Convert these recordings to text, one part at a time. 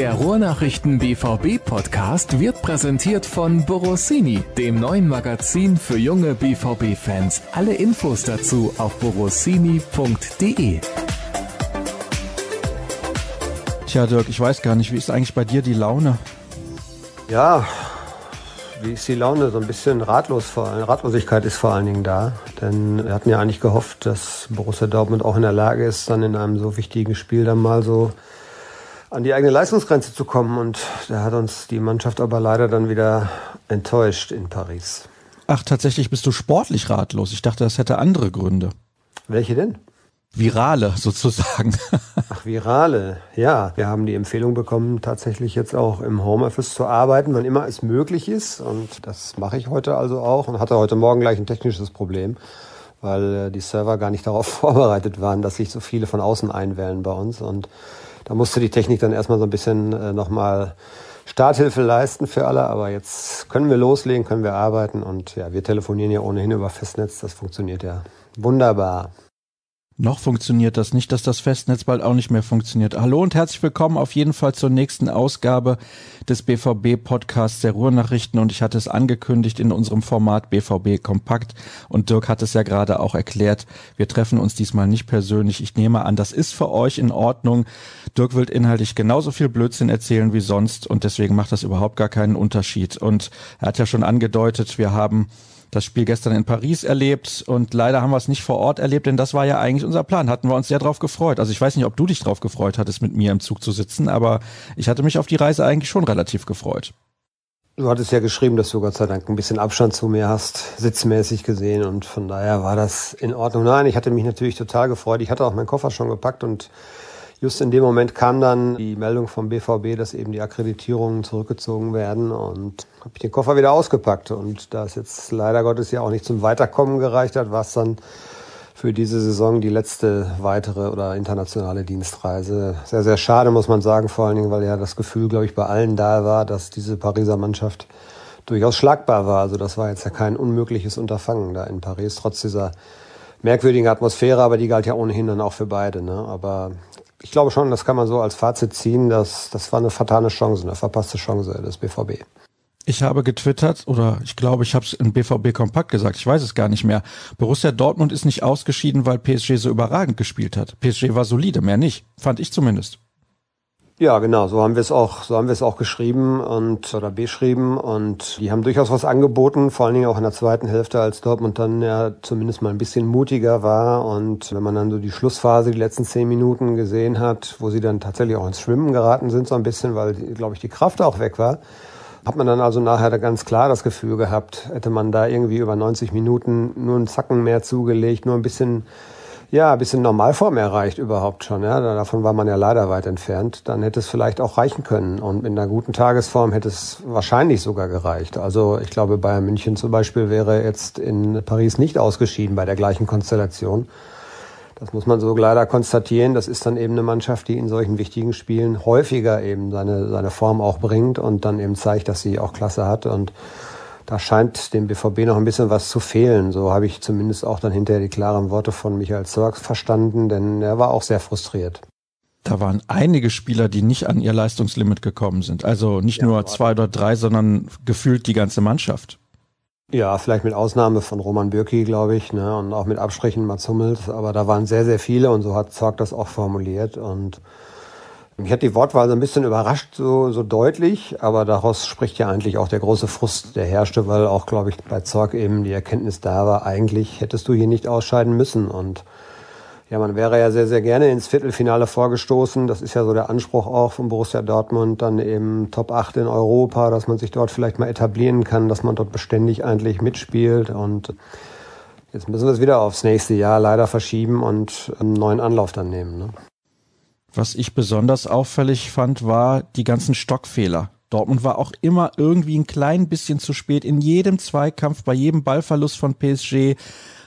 Der Ruhrnachrichten BVB Podcast wird präsentiert von Borossini, dem neuen Magazin für junge BVB Fans. Alle Infos dazu auf borossini.de. Tja, Dirk, ich weiß gar nicht, wie ist eigentlich bei dir die Laune? Ja, wie ist die Laune? So ein bisschen ratlos vor allem. Ratlosigkeit ist vor allen Dingen da. Denn wir hatten ja eigentlich gehofft, dass Borussia Dortmund auch in der Lage ist, dann in einem so wichtigen Spiel dann mal so an die eigene Leistungsgrenze zu kommen. Und da hat uns die Mannschaft aber leider dann wieder enttäuscht in Paris. Ach, tatsächlich bist du sportlich ratlos. Ich dachte, das hätte andere Gründe. Welche denn? Virale sozusagen. Ach, virale. Ja, wir haben die Empfehlung bekommen, tatsächlich jetzt auch im Homeoffice zu arbeiten, wann immer es möglich ist. Und das mache ich heute also auch und hatte heute Morgen gleich ein technisches Problem, weil äh, die Server gar nicht darauf vorbereitet waren, dass sich so viele von außen einwählen bei uns. Und da musste die Technik dann erstmal so ein bisschen äh, nochmal Starthilfe leisten für alle, aber jetzt können wir loslegen, können wir arbeiten. Und ja, wir telefonieren ja ohnehin über Festnetz, das funktioniert ja wunderbar. Noch funktioniert das nicht, dass das Festnetz bald auch nicht mehr funktioniert. Hallo und herzlich willkommen auf jeden Fall zur nächsten Ausgabe des BVB Podcasts der Ruhrnachrichten und ich hatte es angekündigt in unserem Format BVB Kompakt und Dirk hat es ja gerade auch erklärt. Wir treffen uns diesmal nicht persönlich. Ich nehme an, das ist für euch in Ordnung. Dirk will inhaltlich genauso viel Blödsinn erzählen wie sonst und deswegen macht das überhaupt gar keinen Unterschied. Und er hat ja schon angedeutet, wir haben das Spiel gestern in Paris erlebt und leider haben wir es nicht vor Ort erlebt, denn das war ja eigentlich unser Plan. Hatten wir uns sehr drauf gefreut. Also ich weiß nicht, ob du dich drauf gefreut hattest, mit mir im Zug zu sitzen, aber ich hatte mich auf die Reise eigentlich schon relativ gefreut. Du hattest ja geschrieben, dass du Gott sei Dank ein bisschen Abstand zu mir hast, sitzmäßig gesehen und von daher war das in Ordnung. Nein, ich hatte mich natürlich total gefreut. Ich hatte auch meinen Koffer schon gepackt und just in dem Moment kam dann die Meldung vom BVB, dass eben die Akkreditierungen zurückgezogen werden und habe ich den Koffer wieder ausgepackt. Und da es jetzt leider Gottes ja auch nicht zum Weiterkommen gereicht hat, war es dann für diese Saison die letzte weitere oder internationale Dienstreise. Sehr, sehr schade, muss man sagen, vor allen Dingen, weil ja das Gefühl, glaube ich, bei allen da war, dass diese Pariser Mannschaft durchaus schlagbar war. Also das war jetzt ja kein unmögliches Unterfangen da in Paris, trotz dieser merkwürdigen Atmosphäre, aber die galt ja ohnehin dann auch für beide. Ne? Aber ich glaube schon, das kann man so als Fazit ziehen, dass das war eine fatale Chance, eine verpasste Chance des BVB. Ich habe getwittert oder ich glaube, ich habe es in BVB Kompakt gesagt, ich weiß es gar nicht mehr. Borussia Dortmund ist nicht ausgeschieden, weil PSG so überragend gespielt hat. PSG war solide, mehr nicht, fand ich zumindest. Ja, genau, so haben wir es auch, so haben wir es auch geschrieben und oder beschrieben und die haben durchaus was angeboten, vor allen Dingen auch in der zweiten Hälfte, als Dortmund dann ja zumindest mal ein bisschen mutiger war und wenn man dann so die Schlussphase, die letzten zehn Minuten gesehen hat, wo sie dann tatsächlich auch ins Schwimmen geraten sind so ein bisschen, weil, glaube ich, die Kraft auch weg war, hat man dann also nachher ganz klar das Gefühl gehabt, hätte man da irgendwie über 90 Minuten nur einen Zacken mehr zugelegt, nur ein bisschen ja, ein bisschen Normalform erreicht überhaupt schon. Ja, davon war man ja leider weit entfernt. Dann hätte es vielleicht auch reichen können. Und mit einer guten Tagesform hätte es wahrscheinlich sogar gereicht. Also ich glaube, Bayern München zum Beispiel wäre jetzt in Paris nicht ausgeschieden bei der gleichen Konstellation. Das muss man so leider konstatieren. Das ist dann eben eine Mannschaft, die in solchen wichtigen Spielen häufiger eben seine, seine Form auch bringt und dann eben zeigt, dass sie auch Klasse hat. Und da scheint dem BVB noch ein bisschen was zu fehlen. So habe ich zumindest auch dann hinterher die klaren Worte von Michael Zorg verstanden, denn er war auch sehr frustriert. Da waren einige Spieler, die nicht an ihr Leistungslimit gekommen sind. Also nicht ja, nur zwei oder drei, sondern gefühlt die ganze Mannschaft. Ja, vielleicht mit Ausnahme von Roman Bürki, glaube ich, ne, und auch mit Absprechen Mats Hummels. Aber da waren sehr, sehr viele und so hat Zorg das auch formuliert und mich hat die Wortwahl so ein bisschen überrascht, so, so deutlich, aber daraus spricht ja eigentlich auch der große Frust, der herrschte, weil auch, glaube ich, bei Zorg eben die Erkenntnis da war, eigentlich hättest du hier nicht ausscheiden müssen. Und ja, man wäre ja sehr, sehr gerne ins Viertelfinale vorgestoßen. Das ist ja so der Anspruch auch von Borussia Dortmund, dann eben Top 8 in Europa, dass man sich dort vielleicht mal etablieren kann, dass man dort beständig eigentlich mitspielt. Und jetzt müssen wir es wieder aufs nächste Jahr leider verschieben und einen neuen Anlauf dann nehmen. Ne? Was ich besonders auffällig fand, war die ganzen Stockfehler. Dortmund war auch immer irgendwie ein klein bisschen zu spät. In jedem Zweikampf, bei jedem Ballverlust von PSG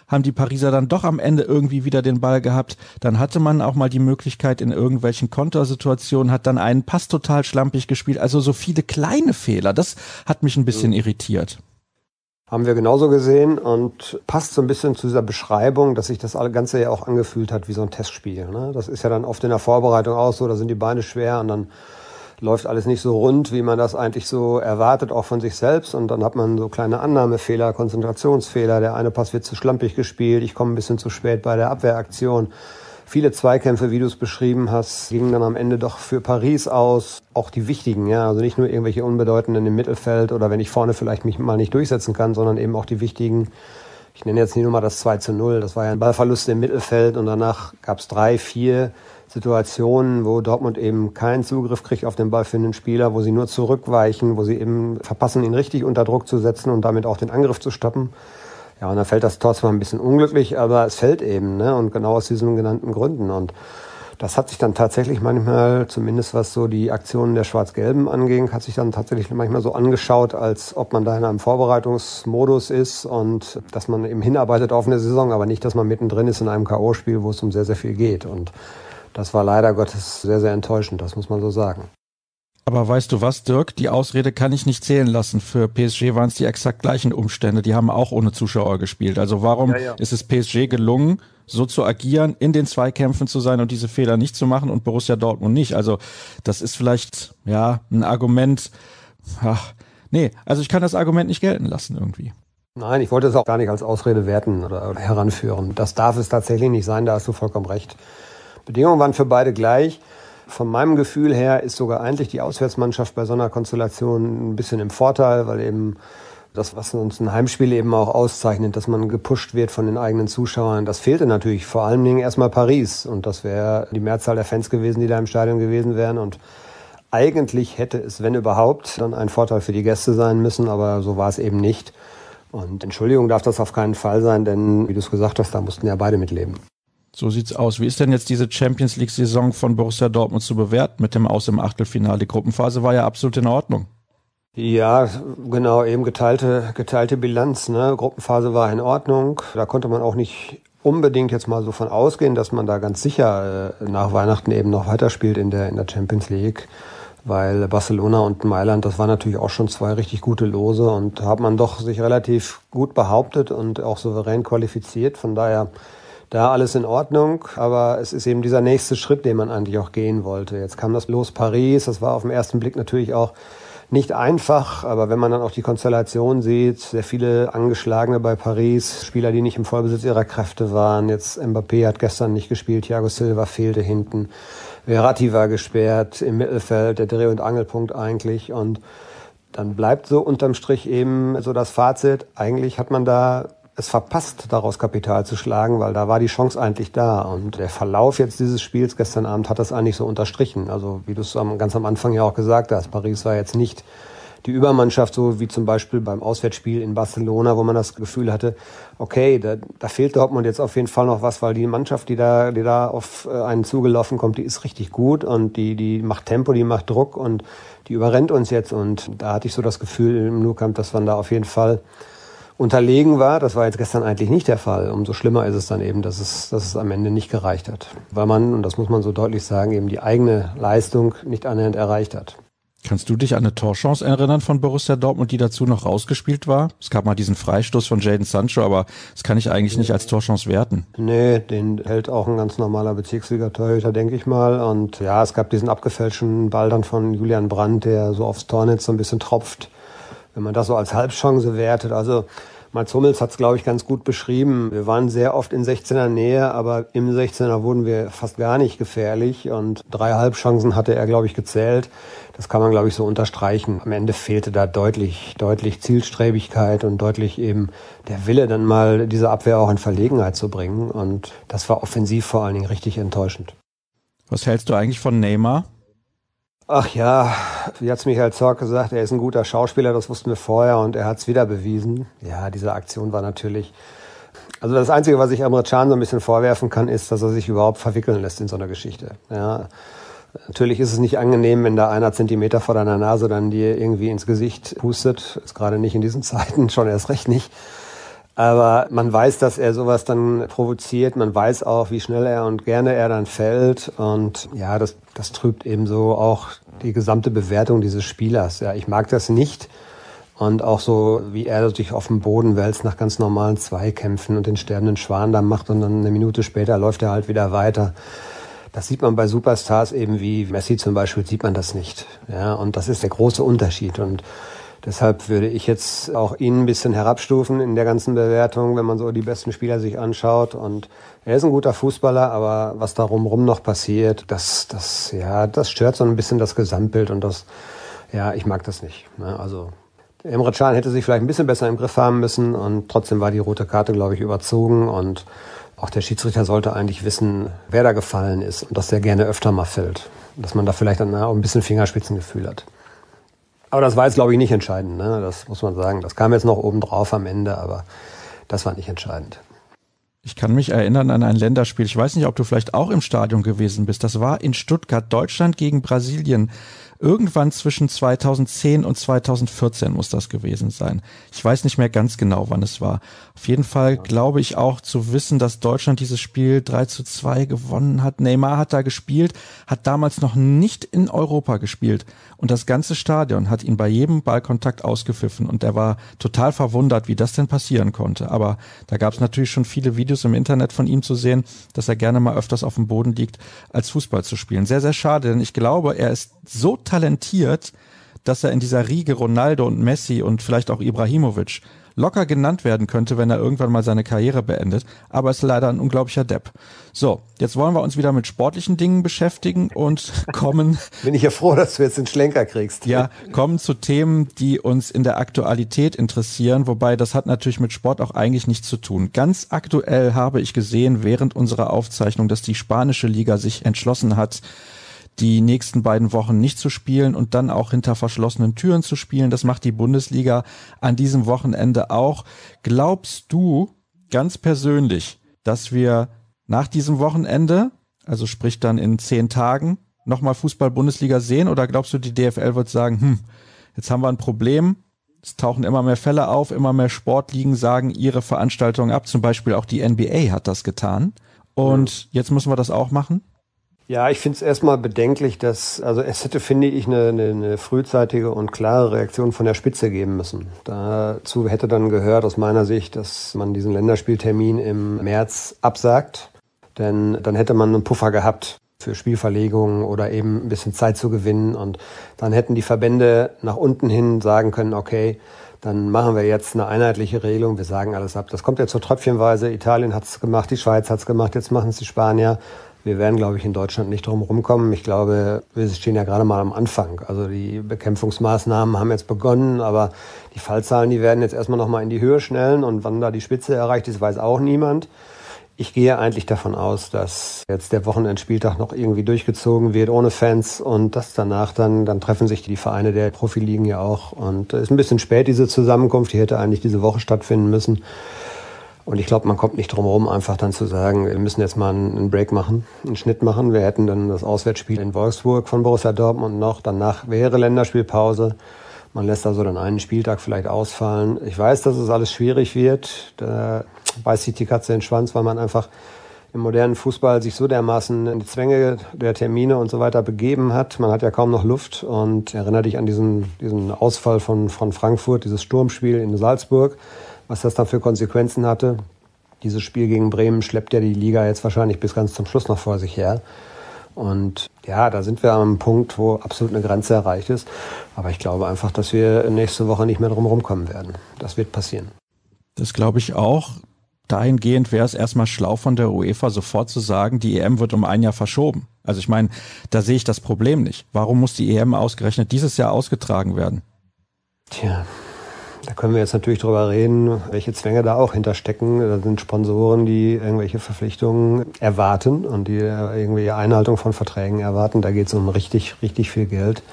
haben die Pariser dann doch am Ende irgendwie wieder den Ball gehabt. Dann hatte man auch mal die Möglichkeit in irgendwelchen Kontersituationen, hat dann einen Pass total schlampig gespielt. Also so viele kleine Fehler. Das hat mich ein bisschen irritiert. Haben wir genauso gesehen und passt so ein bisschen zu dieser Beschreibung, dass sich das Ganze ja auch angefühlt hat wie so ein Testspiel. Ne? Das ist ja dann oft in der Vorbereitung auch so, da sind die Beine schwer und dann läuft alles nicht so rund, wie man das eigentlich so erwartet, auch von sich selbst. Und dann hat man so kleine Annahmefehler, Konzentrationsfehler. Der eine Pass wird zu schlampig gespielt, ich komme ein bisschen zu spät bei der Abwehraktion. Viele Zweikämpfe, wie du es beschrieben hast, gingen dann am Ende doch für Paris aus. Auch die wichtigen, ja. Also nicht nur irgendwelche unbedeutenden im Mittelfeld oder wenn ich vorne vielleicht mich mal nicht durchsetzen kann, sondern eben auch die wichtigen. Ich nenne jetzt nicht nur mal das 2 zu 0. Das war ja ein Ballverlust im Mittelfeld und danach gab es drei, vier Situationen, wo Dortmund eben keinen Zugriff kriegt auf den Ball für den Spieler, wo sie nur zurückweichen, wo sie eben verpassen, ihn richtig unter Druck zu setzen und damit auch den Angriff zu stoppen. Ja, und dann fällt das Tor zwar ein bisschen unglücklich, aber es fällt eben, ne? Und genau aus diesen genannten Gründen. Und das hat sich dann tatsächlich manchmal, zumindest was so die Aktionen der Schwarz-Gelben anging, hat sich dann tatsächlich manchmal so angeschaut, als ob man da in einem Vorbereitungsmodus ist und dass man eben hinarbeitet auf eine Saison, aber nicht, dass man mittendrin ist in einem K.O.-Spiel, wo es um sehr, sehr viel geht. Und das war leider Gottes sehr, sehr enttäuschend, das muss man so sagen. Aber weißt du was, Dirk? Die Ausrede kann ich nicht zählen lassen. Für PSG waren es die exakt gleichen Umstände. Die haben auch ohne Zuschauer gespielt. Also warum ja, ja. ist es PSG gelungen, so zu agieren, in den Zweikämpfen zu sein und diese Fehler nicht zu machen und Borussia Dortmund nicht? Also das ist vielleicht ja ein Argument. Ach, nee, also ich kann das Argument nicht gelten lassen irgendwie. Nein, ich wollte es auch gar nicht als Ausrede werten oder heranführen. Das darf es tatsächlich nicht sein, da hast du vollkommen recht. Bedingungen waren für beide gleich. Von meinem Gefühl her ist sogar eigentlich die Auswärtsmannschaft bei so einer Konstellation ein bisschen im Vorteil, weil eben das, was uns ein Heimspiel eben auch auszeichnet, dass man gepusht wird von den eigenen Zuschauern, das fehlte natürlich vor allen Dingen erstmal Paris. Und das wäre die Mehrzahl der Fans gewesen, die da im Stadion gewesen wären. Und eigentlich hätte es, wenn überhaupt, dann ein Vorteil für die Gäste sein müssen, aber so war es eben nicht. Und Entschuldigung darf das auf keinen Fall sein, denn wie du es gesagt hast, da mussten ja beide mitleben. So sieht's aus. Wie ist denn jetzt diese Champions League Saison von Borussia Dortmund zu bewerten mit dem Aus im Achtelfinale? Die Gruppenphase war ja absolut in Ordnung. Ja, genau, eben geteilte, geteilte Bilanz. Ne? Gruppenphase war in Ordnung. Da konnte man auch nicht unbedingt jetzt mal so von ausgehen, dass man da ganz sicher äh, nach Weihnachten eben noch weiterspielt in der, in der Champions League. Weil Barcelona und Mailand, das waren natürlich auch schon zwei richtig gute Lose und hat man doch sich relativ gut behauptet und auch souverän qualifiziert. Von daher da alles in Ordnung, aber es ist eben dieser nächste Schritt, den man eigentlich auch gehen wollte. Jetzt kam das Los Paris, das war auf den ersten Blick natürlich auch nicht einfach, aber wenn man dann auch die Konstellation sieht, sehr viele Angeschlagene bei Paris, Spieler, die nicht im Vollbesitz ihrer Kräfte waren. Jetzt Mbappé hat gestern nicht gespielt, Thiago Silva fehlte hinten, Verratti war gesperrt im Mittelfeld, der Dreh- und Angelpunkt eigentlich und dann bleibt so unterm Strich eben so das Fazit, eigentlich hat man da es verpasst, daraus Kapital zu schlagen, weil da war die Chance eigentlich da. Und der Verlauf jetzt dieses Spiels gestern Abend hat das eigentlich so unterstrichen. Also wie du es ganz am Anfang ja auch gesagt hast, Paris war jetzt nicht die Übermannschaft, so wie zum Beispiel beim Auswärtsspiel in Barcelona, wo man das Gefühl hatte, okay, da, da fehlt Dortmund jetzt auf jeden Fall noch was, weil die Mannschaft, die da, die da auf äh, einen zugelaufen kommt, die ist richtig gut und die, die macht Tempo, die macht Druck und die überrennt uns jetzt. Und da hatte ich so das Gefühl im Nou-Camp, dass man da auf jeden Fall unterlegen war. Das war jetzt gestern eigentlich nicht der Fall. Umso schlimmer ist es dann eben, dass es, dass es am Ende nicht gereicht hat. Weil man, und das muss man so deutlich sagen, eben die eigene Leistung nicht annähernd erreicht hat. Kannst du dich an eine Torchance erinnern von Borussia Dortmund, die dazu noch rausgespielt war? Es gab mal diesen Freistoß von Jaden Sancho, aber das kann ich eigentlich nicht als Torchance werten. Nee, den hält auch ein ganz normaler Bezirksliga-Torhüter, denke ich mal. Und ja, es gab diesen abgefälschten Ball dann von Julian Brandt, der so aufs Tornetz so ein bisschen tropft wenn man das so als Halbchance wertet. Also Mats Hummels hat es, glaube ich, ganz gut beschrieben. Wir waren sehr oft in 16er Nähe, aber im 16er wurden wir fast gar nicht gefährlich und drei Halbchancen hatte er, glaube ich, gezählt. Das kann man, glaube ich, so unterstreichen. Am Ende fehlte da deutlich, deutlich Zielstrebigkeit und deutlich eben der Wille, dann mal diese Abwehr auch in Verlegenheit zu bringen. Und das war offensiv vor allen Dingen richtig enttäuschend. Was hältst du eigentlich von Neymar? Ach ja, wie hat's Michael Zorc gesagt, er ist ein guter Schauspieler, das wussten wir vorher und er hat's wieder bewiesen. Ja, diese Aktion war natürlich. Also das Einzige, was ich Emre Can so ein bisschen vorwerfen kann, ist, dass er sich überhaupt verwickeln lässt in so einer Geschichte. Ja, natürlich ist es nicht angenehm, wenn da einer Zentimeter vor deiner Nase dann dir irgendwie ins Gesicht pustet. Ist gerade nicht in diesen Zeiten, schon erst recht nicht. Aber man weiß, dass er sowas dann provoziert. Man weiß auch, wie schnell er und gerne er dann fällt. Und ja, das, das trübt eben so auch die gesamte Bewertung dieses Spielers. Ja, ich mag das nicht. Und auch so, wie er sich auf dem Boden wälzt nach ganz normalen Zweikämpfen und den sterbenden Schwan da macht und dann eine Minute später läuft er halt wieder weiter. Das sieht man bei Superstars eben wie Messi zum Beispiel, sieht man das nicht. Ja, und das ist der große Unterschied. Und deshalb würde ich jetzt auch ihn ein bisschen herabstufen in der ganzen Bewertung, wenn man so die besten Spieler sich anschaut. Und er ist ein guter Fußballer, aber was da rum noch passiert, das, das, ja, das stört so ein bisschen das Gesamtbild und das, ja, ich mag das nicht. Ne? Also Emre Can hätte sich vielleicht ein bisschen besser im Griff haben müssen und trotzdem war die rote Karte, glaube ich, überzogen und auch der Schiedsrichter sollte eigentlich wissen, wer da gefallen ist und dass der gerne öfter mal fällt. Dass man da vielleicht dann auch ein bisschen Fingerspitzengefühl hat. Aber das war jetzt, glaube ich, nicht entscheidend. Ne? Das muss man sagen. Das kam jetzt noch oben drauf am Ende, aber das war nicht entscheidend. Ich kann mich erinnern an ein Länderspiel. Ich weiß nicht, ob du vielleicht auch im Stadion gewesen bist. Das war in Stuttgart, Deutschland gegen Brasilien. Irgendwann zwischen 2010 und 2014 muss das gewesen sein. Ich weiß nicht mehr ganz genau, wann es war. Auf jeden Fall glaube ich auch zu wissen, dass Deutschland dieses Spiel 3 zu 2 gewonnen hat. Neymar hat da gespielt, hat damals noch nicht in Europa gespielt. Und das ganze Stadion hat ihn bei jedem Ballkontakt ausgepfiffen. Und er war total verwundert, wie das denn passieren konnte. Aber da gab es natürlich schon viele Videos im Internet von ihm zu sehen, dass er gerne mal öfters auf dem Boden liegt, als Fußball zu spielen. Sehr, sehr schade, denn ich glaube, er ist so talentiert, dass er in dieser Riege Ronaldo und Messi und vielleicht auch Ibrahimovic locker genannt werden könnte, wenn er irgendwann mal seine Karriere beendet, aber ist leider ein unglaublicher Depp. So, jetzt wollen wir uns wieder mit sportlichen Dingen beschäftigen und kommen. Bin ich ja froh, dass du jetzt den Schlenker kriegst. Ja, kommen zu Themen, die uns in der Aktualität interessieren, wobei das hat natürlich mit Sport auch eigentlich nichts zu tun. Ganz aktuell habe ich gesehen während unserer Aufzeichnung, dass die spanische Liga sich entschlossen hat, die nächsten beiden Wochen nicht zu spielen und dann auch hinter verschlossenen Türen zu spielen. Das macht die Bundesliga an diesem Wochenende auch. Glaubst du ganz persönlich, dass wir nach diesem Wochenende, also sprich dann in zehn Tagen, nochmal Fußball-Bundesliga sehen? Oder glaubst du, die DFL wird sagen, hm, jetzt haben wir ein Problem, es tauchen immer mehr Fälle auf, immer mehr Sportligen sagen ihre Veranstaltungen ab. Zum Beispiel auch die NBA hat das getan. Und jetzt müssen wir das auch machen? Ja, ich finde es erstmal bedenklich, dass, also es hätte, finde ich, eine, eine, eine frühzeitige und klare Reaktion von der Spitze geben müssen. Dazu hätte dann gehört aus meiner Sicht, dass man diesen Länderspieltermin im März absagt, denn dann hätte man einen Puffer gehabt für Spielverlegungen oder eben ein bisschen Zeit zu gewinnen und dann hätten die Verbände nach unten hin sagen können, okay, dann machen wir jetzt eine einheitliche Regelung, wir sagen alles ab. Das kommt jetzt so tröpfchenweise, Italien hat's gemacht, die Schweiz hat's gemacht, jetzt machen es die Spanier. Wir werden, glaube ich, in Deutschland nicht drum rumkommen. Ich glaube, wir stehen ja gerade mal am Anfang. Also die Bekämpfungsmaßnahmen haben jetzt begonnen, aber die Fallzahlen, die werden jetzt erstmal nochmal in die Höhe schnellen und wann da die Spitze erreicht ist, weiß auch niemand. Ich gehe eigentlich davon aus, dass jetzt der Wochenendspieltag noch irgendwie durchgezogen wird ohne Fans und dass danach dann, dann treffen sich die Vereine der Profiligen ja auch. Und es ist ein bisschen spät, diese Zusammenkunft. Die hätte eigentlich diese Woche stattfinden müssen. Und ich glaube, man kommt nicht drum herum, einfach dann zu sagen, wir müssen jetzt mal einen Break machen, einen Schnitt machen. Wir hätten dann das Auswärtsspiel in Wolfsburg von Borussia Dortmund noch. Danach wäre Länderspielpause. Man lässt also dann einen Spieltag vielleicht ausfallen. Ich weiß, dass es alles schwierig wird. Da beißt sich die Katze in den Schwanz, weil man einfach im modernen Fußball sich so dermaßen in die Zwänge der Termine und so weiter begeben hat. Man hat ja kaum noch Luft und erinnere dich an diesen, diesen Ausfall von, von Frankfurt, dieses Sturmspiel in Salzburg was das dann für Konsequenzen hatte. Dieses Spiel gegen Bremen schleppt ja die Liga jetzt wahrscheinlich bis ganz zum Schluss noch vor sich her. Und ja, da sind wir am Punkt, wo absolut eine Grenze erreicht ist. Aber ich glaube einfach, dass wir nächste Woche nicht mehr drum rumkommen werden. Das wird passieren. Das glaube ich auch. Dahingehend wäre es erstmal schlau von der UEFA sofort zu sagen, die EM wird um ein Jahr verschoben. Also ich meine, da sehe ich das Problem nicht. Warum muss die EM ausgerechnet dieses Jahr ausgetragen werden? Tja, da können wir jetzt natürlich drüber reden, welche Zwänge da auch hinterstecken. Da sind Sponsoren, die irgendwelche Verpflichtungen erwarten und die irgendwie Einhaltung von Verträgen erwarten. Da geht es um richtig, richtig viel Geld.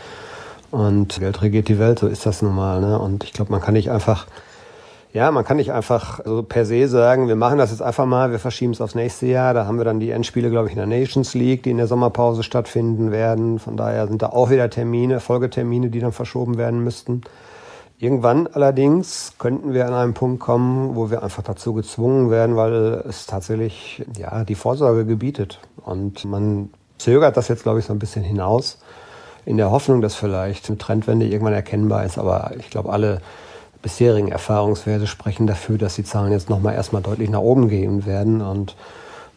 Und Geld regiert die Welt, so ist das nun mal. Ne? Und ich glaube, man kann nicht einfach, ja, man kann nicht einfach so per se sagen, wir machen das jetzt einfach mal, wir verschieben es aufs nächste Jahr. Da haben wir dann die Endspiele, glaube ich, in der Nations League, die in der Sommerpause stattfinden werden. Von daher sind da auch wieder Termine, Folgetermine, die dann verschoben werden müssten. Irgendwann allerdings könnten wir an einen Punkt kommen, wo wir einfach dazu gezwungen werden, weil es tatsächlich ja die Vorsorge gebietet. Und man zögert das jetzt, glaube ich, so ein bisschen hinaus, in der Hoffnung, dass vielleicht eine Trendwende irgendwann erkennbar ist. Aber ich glaube, alle bisherigen Erfahrungswerte sprechen dafür, dass die Zahlen jetzt nochmal erstmal deutlich nach oben gehen werden. Und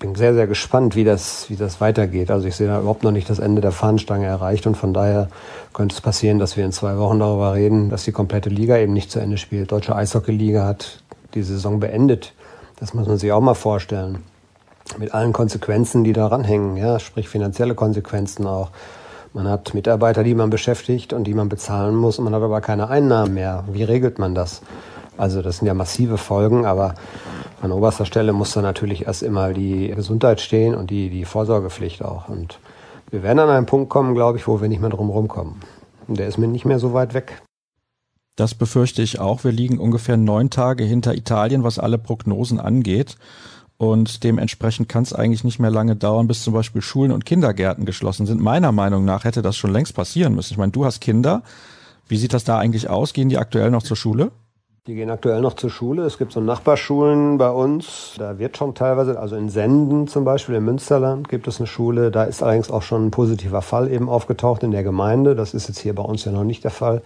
bin sehr, sehr gespannt, wie das, wie das weitergeht. Also ich sehe da überhaupt noch nicht das Ende der Fahnenstange erreicht und von daher könnte es passieren, dass wir in zwei Wochen darüber reden, dass die komplette Liga eben nicht zu Ende spielt. Deutsche Eishockey-Liga hat die Saison beendet. Das muss man sich auch mal vorstellen. Mit allen Konsequenzen, die daran hängen, ja, sprich finanzielle Konsequenzen auch. Man hat Mitarbeiter, die man beschäftigt und die man bezahlen muss und man hat aber keine Einnahmen mehr. Wie regelt man das? Also das sind ja massive Folgen, aber an oberster Stelle muss da natürlich erst immer die Gesundheit stehen und die, die Vorsorgepflicht auch. Und wir werden an einen Punkt kommen, glaube ich, wo wir nicht mehr drum rumkommen. Und der ist mir nicht mehr so weit weg. Das befürchte ich auch. Wir liegen ungefähr neun Tage hinter Italien, was alle Prognosen angeht. Und dementsprechend kann es eigentlich nicht mehr lange dauern, bis zum Beispiel Schulen und Kindergärten geschlossen sind. Meiner Meinung nach hätte das schon längst passieren müssen. Ich meine, du hast Kinder. Wie sieht das da eigentlich aus? Gehen die aktuell noch zur Schule? Die gehen aktuell noch zur Schule. Es gibt so Nachbarschulen bei uns. Da wird schon teilweise, also in Senden zum Beispiel, im Münsterland gibt es eine Schule. Da ist allerdings auch schon ein positiver Fall eben aufgetaucht in der Gemeinde. Das ist jetzt hier bei uns ja noch nicht der Fall.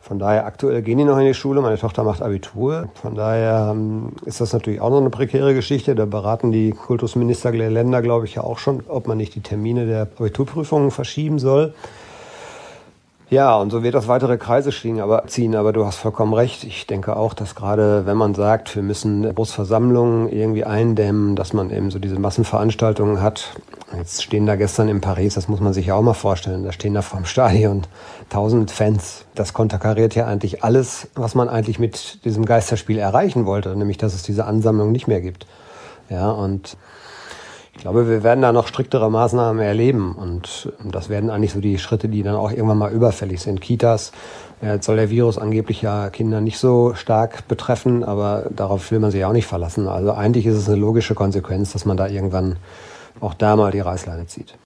Von daher, aktuell gehen die noch in die Schule. Meine Tochter macht Abitur. Von daher ähm, ist das natürlich auch noch eine prekäre Geschichte. Da beraten die Kultusminister der Länder, glaube ich, ja auch schon, ob man nicht die Termine der Abiturprüfungen verschieben soll. Ja, und so wird das weitere Kreise ziehen aber, ziehen, aber du hast vollkommen recht. Ich denke auch, dass gerade wenn man sagt, wir müssen Großversammlungen irgendwie eindämmen, dass man eben so diese Massenveranstaltungen hat. Jetzt stehen da gestern in Paris, das muss man sich ja auch mal vorstellen, da stehen da vorm Stadion tausend Fans. Das konterkariert ja eigentlich alles, was man eigentlich mit diesem Geisterspiel erreichen wollte, nämlich dass es diese Ansammlung nicht mehr gibt. Ja, und ich glaube, wir werden da noch striktere Maßnahmen erleben und das werden eigentlich so die Schritte, die dann auch irgendwann mal überfällig sind. Kitas, jetzt soll der Virus angeblich ja Kinder nicht so stark betreffen, aber darauf will man sich auch nicht verlassen. Also eigentlich ist es eine logische Konsequenz, dass man da irgendwann auch da mal die Reißleine zieht.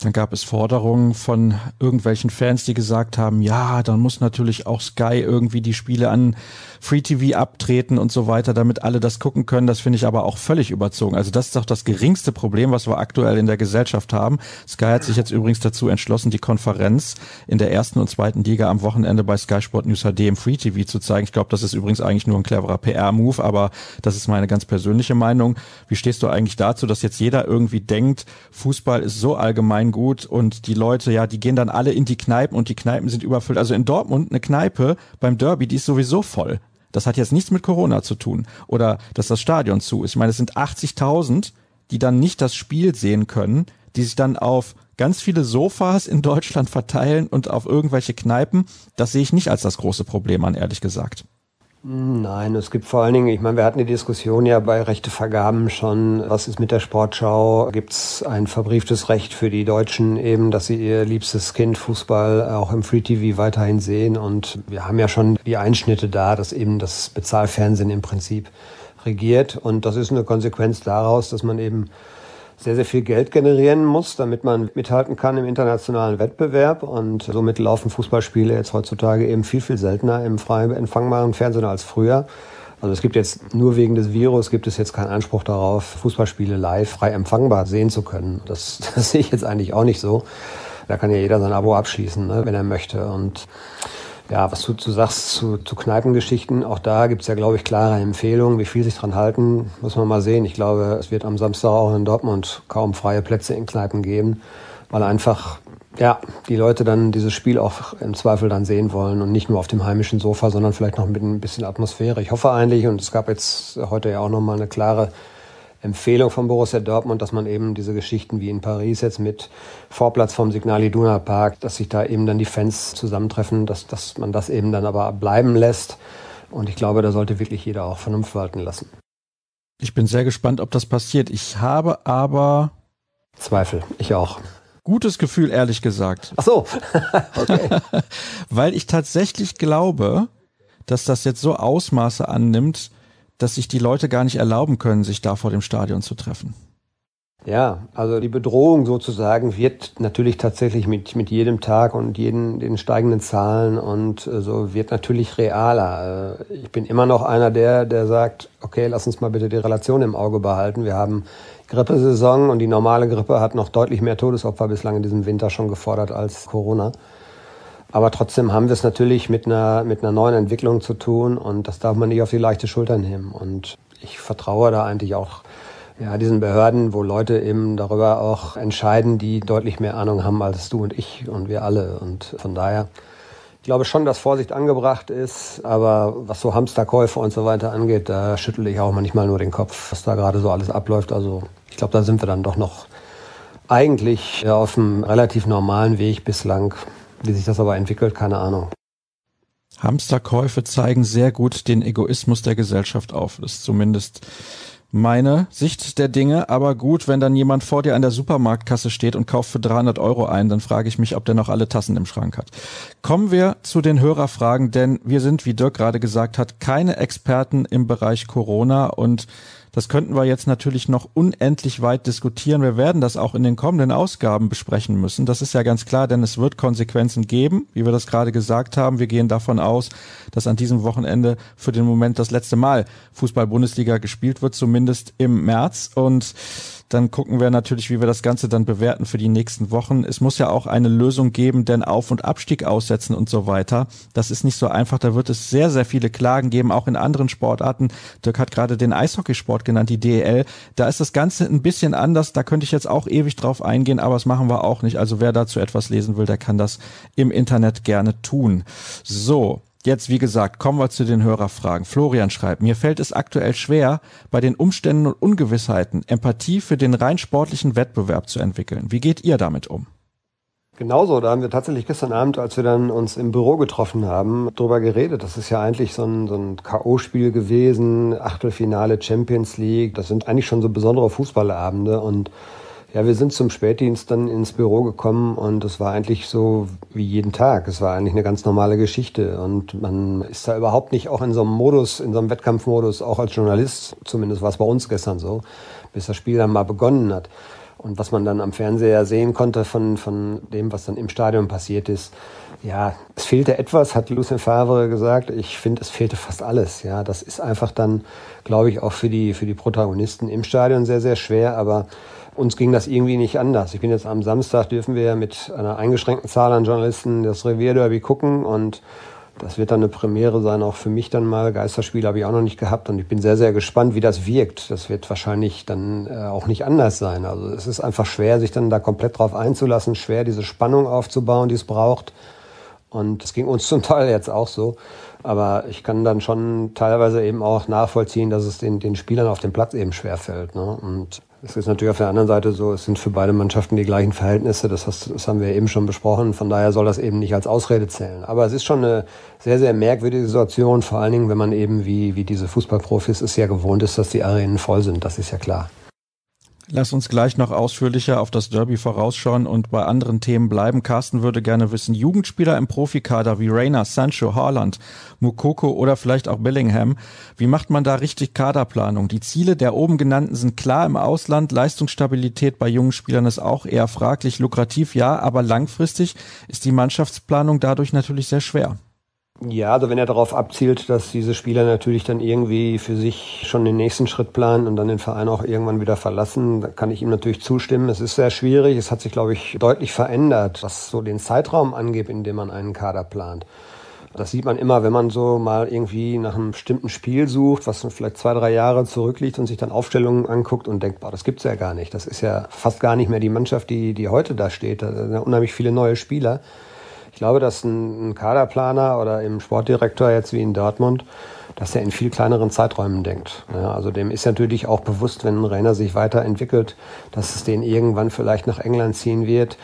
Dann gab es Forderungen von irgendwelchen Fans, die gesagt haben, ja, dann muss natürlich auch Sky irgendwie die Spiele an Free TV abtreten und so weiter, damit alle das gucken können. Das finde ich aber auch völlig überzogen. Also das ist doch das geringste Problem, was wir aktuell in der Gesellschaft haben. Sky hat sich jetzt übrigens dazu entschlossen, die Konferenz in der ersten und zweiten Liga am Wochenende bei Sky Sport News HD im Free TV zu zeigen. Ich glaube, das ist übrigens eigentlich nur ein cleverer PR-Move, aber das ist meine ganz persönliche Meinung. Wie stehst du eigentlich dazu, dass jetzt jeder irgendwie denkt, Fußball ist so allgemein gut und die Leute, ja, die gehen dann alle in die Kneipen und die Kneipen sind überfüllt. Also in Dortmund eine Kneipe beim Derby, die ist sowieso voll. Das hat jetzt nichts mit Corona zu tun oder dass das Stadion zu ist. Ich meine, es sind 80.000, die dann nicht das Spiel sehen können, die sich dann auf ganz viele Sofas in Deutschland verteilen und auf irgendwelche Kneipen. Das sehe ich nicht als das große Problem an, ehrlich gesagt. Nein, es gibt vor allen Dingen, ich meine, wir hatten die Diskussion ja bei Rechtevergaben schon, was ist mit der Sportschau? Gibt es ein verbrieftes Recht für die Deutschen eben, dass sie ihr liebstes Kind Fußball auch im Free TV weiterhin sehen? Und wir haben ja schon die Einschnitte da, dass eben das Bezahlfernsehen im Prinzip regiert. Und das ist eine Konsequenz daraus, dass man eben sehr, sehr viel Geld generieren muss, damit man mithalten kann im internationalen Wettbewerb. Und somit laufen Fußballspiele jetzt heutzutage eben viel, viel seltener im frei empfangbaren Fernsehen als früher. Also es gibt jetzt nur wegen des Virus gibt es jetzt keinen Anspruch darauf, Fußballspiele live frei empfangbar sehen zu können. Das, das sehe ich jetzt eigentlich auch nicht so. Da kann ja jeder sein Abo abschließen, ne, wenn er möchte. Und ja, was du, du sagst zu, zu Kneipengeschichten, auch da gibt's ja, glaube ich, klare Empfehlungen. Wie viel sich dran halten, muss man mal sehen. Ich glaube, es wird am Samstag auch in Dortmund kaum freie Plätze in Kneipen geben, weil einfach ja, die Leute dann dieses Spiel auch im Zweifel dann sehen wollen und nicht nur auf dem heimischen Sofa, sondern vielleicht noch mit ein bisschen Atmosphäre. Ich hoffe eigentlich, und es gab jetzt heute ja auch nochmal eine klare Empfehlung von Borussia Dortmund, dass man eben diese Geschichten wie in Paris jetzt mit Vorplatz vom Signal Iduna Park, dass sich da eben dann die Fans zusammentreffen, dass, dass man das eben dann aber bleiben lässt. Und ich glaube, da sollte wirklich jeder auch Vernunft walten lassen. Ich bin sehr gespannt, ob das passiert. Ich habe aber Zweifel. Ich auch. Gutes Gefühl, ehrlich gesagt. Ach so. okay. Weil ich tatsächlich glaube, dass das jetzt so Ausmaße annimmt, dass sich die Leute gar nicht erlauben können, sich da vor dem Stadion zu treffen. Ja, also die Bedrohung sozusagen wird natürlich tatsächlich mit, mit jedem Tag und jeden, den steigenden Zahlen und äh, so wird natürlich realer. Äh, ich bin immer noch einer der, der sagt, okay, lass uns mal bitte die Relation im Auge behalten. Wir haben Grippesaison und die normale Grippe hat noch deutlich mehr Todesopfer bislang in diesem Winter schon gefordert als Corona. Aber trotzdem haben wir es natürlich mit einer, mit einer neuen Entwicklung zu tun und das darf man nicht auf die leichte Schulter nehmen. Und ich vertraue da eigentlich auch ja, diesen Behörden, wo Leute eben darüber auch entscheiden, die deutlich mehr Ahnung haben als du und ich und wir alle. Und von daher, ich glaube schon, dass Vorsicht angebracht ist, aber was so Hamsterkäufe und so weiter angeht, da schüttle ich auch manchmal nur den Kopf, was da gerade so alles abläuft. Also ich glaube, da sind wir dann doch noch eigentlich auf einem relativ normalen Weg bislang. Wie sich das aber entwickelt, keine Ahnung. Hamsterkäufe zeigen sehr gut den Egoismus der Gesellschaft auf. Das ist zumindest meine Sicht der Dinge. Aber gut, wenn dann jemand vor dir an der Supermarktkasse steht und kauft für 300 Euro ein, dann frage ich mich, ob der noch alle Tassen im Schrank hat. Kommen wir zu den Hörerfragen, denn wir sind, wie Dirk gerade gesagt hat, keine Experten im Bereich Corona und das könnten wir jetzt natürlich noch unendlich weit diskutieren. Wir werden das auch in den kommenden Ausgaben besprechen müssen. Das ist ja ganz klar, denn es wird Konsequenzen geben, wie wir das gerade gesagt haben. Wir gehen davon aus, dass an diesem Wochenende für den Moment das letzte Mal Fußball-Bundesliga gespielt wird, zumindest im März. Und dann gucken wir natürlich, wie wir das Ganze dann bewerten für die nächsten Wochen. Es muss ja auch eine Lösung geben, denn Auf- und Abstieg aussetzen und so weiter. Das ist nicht so einfach. Da wird es sehr, sehr viele Klagen geben, auch in anderen Sportarten. Dirk hat gerade den Eishockeysport genannt, die DEL. Da ist das Ganze ein bisschen anders. Da könnte ich jetzt auch ewig drauf eingehen, aber das machen wir auch nicht. Also wer dazu etwas lesen will, der kann das im Internet gerne tun. So. Jetzt, wie gesagt, kommen wir zu den Hörerfragen. Florian schreibt, mir fällt es aktuell schwer, bei den Umständen und Ungewissheiten Empathie für den rein sportlichen Wettbewerb zu entwickeln. Wie geht ihr damit um? Genauso, da haben wir tatsächlich gestern Abend, als wir dann uns im Büro getroffen haben, drüber geredet. Das ist ja eigentlich so ein, so ein K.O.-Spiel gewesen, Achtelfinale Champions League. Das sind eigentlich schon so besondere Fußballabende und ja, wir sind zum Spätdienst dann ins Büro gekommen und es war eigentlich so wie jeden Tag. Es war eigentlich eine ganz normale Geschichte und man ist da überhaupt nicht auch in so einem Modus, in so einem Wettkampfmodus, auch als Journalist, zumindest war es bei uns gestern so, bis das Spiel dann mal begonnen hat. Und was man dann am Fernseher sehen konnte von, von dem, was dann im Stadion passiert ist, ja, es fehlte etwas, hat Lucien Favre gesagt. Ich finde, es fehlte fast alles. Ja, das ist einfach dann, glaube ich, auch für die, für die Protagonisten im Stadion sehr, sehr schwer. Aber uns ging das irgendwie nicht anders. Ich bin jetzt am Samstag, dürfen wir ja mit einer eingeschränkten Zahl an Journalisten das Revierderby gucken und das wird dann eine Premiere sein, auch für mich dann mal. Geisterspiel habe ich auch noch nicht gehabt und ich bin sehr, sehr gespannt, wie das wirkt. Das wird wahrscheinlich dann äh, auch nicht anders sein. Also es ist einfach schwer, sich dann da komplett drauf einzulassen, schwer diese Spannung aufzubauen, die es braucht. Und es ging uns zum Teil jetzt auch so. Aber ich kann dann schon teilweise eben auch nachvollziehen, dass es den, den Spielern auf dem Platz eben schwerfällt. Ne? Und es ist natürlich auf der anderen Seite so, es sind für beide Mannschaften die gleichen Verhältnisse. Das, hast, das haben wir eben schon besprochen. Von daher soll das eben nicht als Ausrede zählen. Aber es ist schon eine sehr, sehr merkwürdige Situation. Vor allen Dingen, wenn man eben wie, wie diese Fußballprofis es ja gewohnt ist, dass die Arenen voll sind. Das ist ja klar. Lass uns gleich noch ausführlicher auf das Derby vorausschauen und bei anderen Themen bleiben. Carsten würde gerne wissen, Jugendspieler im Profikader wie Reina, Sancho, Haaland, Mukoko oder vielleicht auch Bellingham, wie macht man da richtig Kaderplanung? Die Ziele der oben genannten sind klar im Ausland, Leistungsstabilität bei jungen Spielern ist auch eher fraglich, lukrativ ja, aber langfristig ist die Mannschaftsplanung dadurch natürlich sehr schwer. Ja, also wenn er darauf abzielt, dass diese Spieler natürlich dann irgendwie für sich schon den nächsten Schritt planen und dann den Verein auch irgendwann wieder verlassen, dann kann ich ihm natürlich zustimmen. Es ist sehr schwierig. Es hat sich, glaube ich, deutlich verändert, was so den Zeitraum angeht, in dem man einen Kader plant. Das sieht man immer, wenn man so mal irgendwie nach einem bestimmten Spiel sucht, was vielleicht zwei, drei Jahre zurückliegt und sich dann Aufstellungen anguckt und denkt, boah, das gibt's ja gar nicht. Das ist ja fast gar nicht mehr die Mannschaft, die, die heute da steht. Da sind ja unheimlich viele neue Spieler. Ich glaube, dass ein, ein Kaderplaner oder im Sportdirektor jetzt wie in Dortmund, dass er in viel kleineren Zeiträumen denkt. Ja, also dem ist natürlich auch bewusst, wenn ein Rainer sich weiterentwickelt, dass es den irgendwann vielleicht nach England ziehen wird.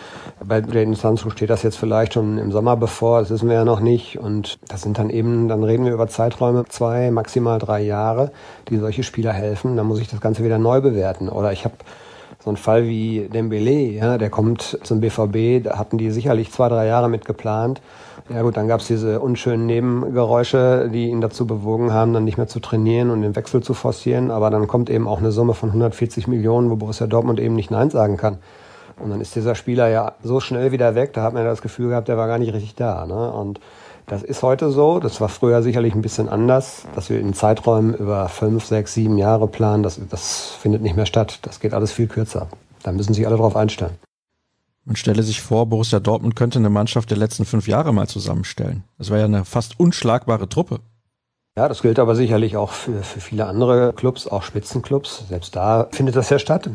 Bei Jaden Sancho steht das jetzt vielleicht schon im Sommer bevor, das wissen wir ja noch nicht. Und das sind dann eben, dann reden wir über Zeiträume zwei, maximal drei Jahre, die solche Spieler helfen. Dann muss ich das Ganze wieder neu bewerten. Oder ich habe so ein Fall wie Dembele, ja, der kommt zum BVB, da hatten die sicherlich zwei, drei Jahre mit geplant. Ja gut, dann gab's diese unschönen Nebengeräusche, die ihn dazu bewogen haben, dann nicht mehr zu trainieren und den Wechsel zu forcieren. Aber dann kommt eben auch eine Summe von 140 Millionen, wo Borussia Dortmund eben nicht Nein sagen kann. Und dann ist dieser Spieler ja so schnell wieder weg, da hat man ja das Gefühl gehabt, der war gar nicht richtig da. Ne? Und das ist heute so. Das war früher sicherlich ein bisschen anders, dass wir in Zeiträumen über fünf, sechs, sieben Jahre planen. Das, das findet nicht mehr statt. Das geht alles viel kürzer. Da müssen sich alle darauf einstellen. Man stelle sich vor, Borussia Dortmund könnte eine Mannschaft der letzten fünf Jahre mal zusammenstellen. Das wäre ja eine fast unschlagbare Truppe. Ja, das gilt aber sicherlich auch für, für viele andere Clubs, auch Spitzenclubs. Selbst da findet das ja statt.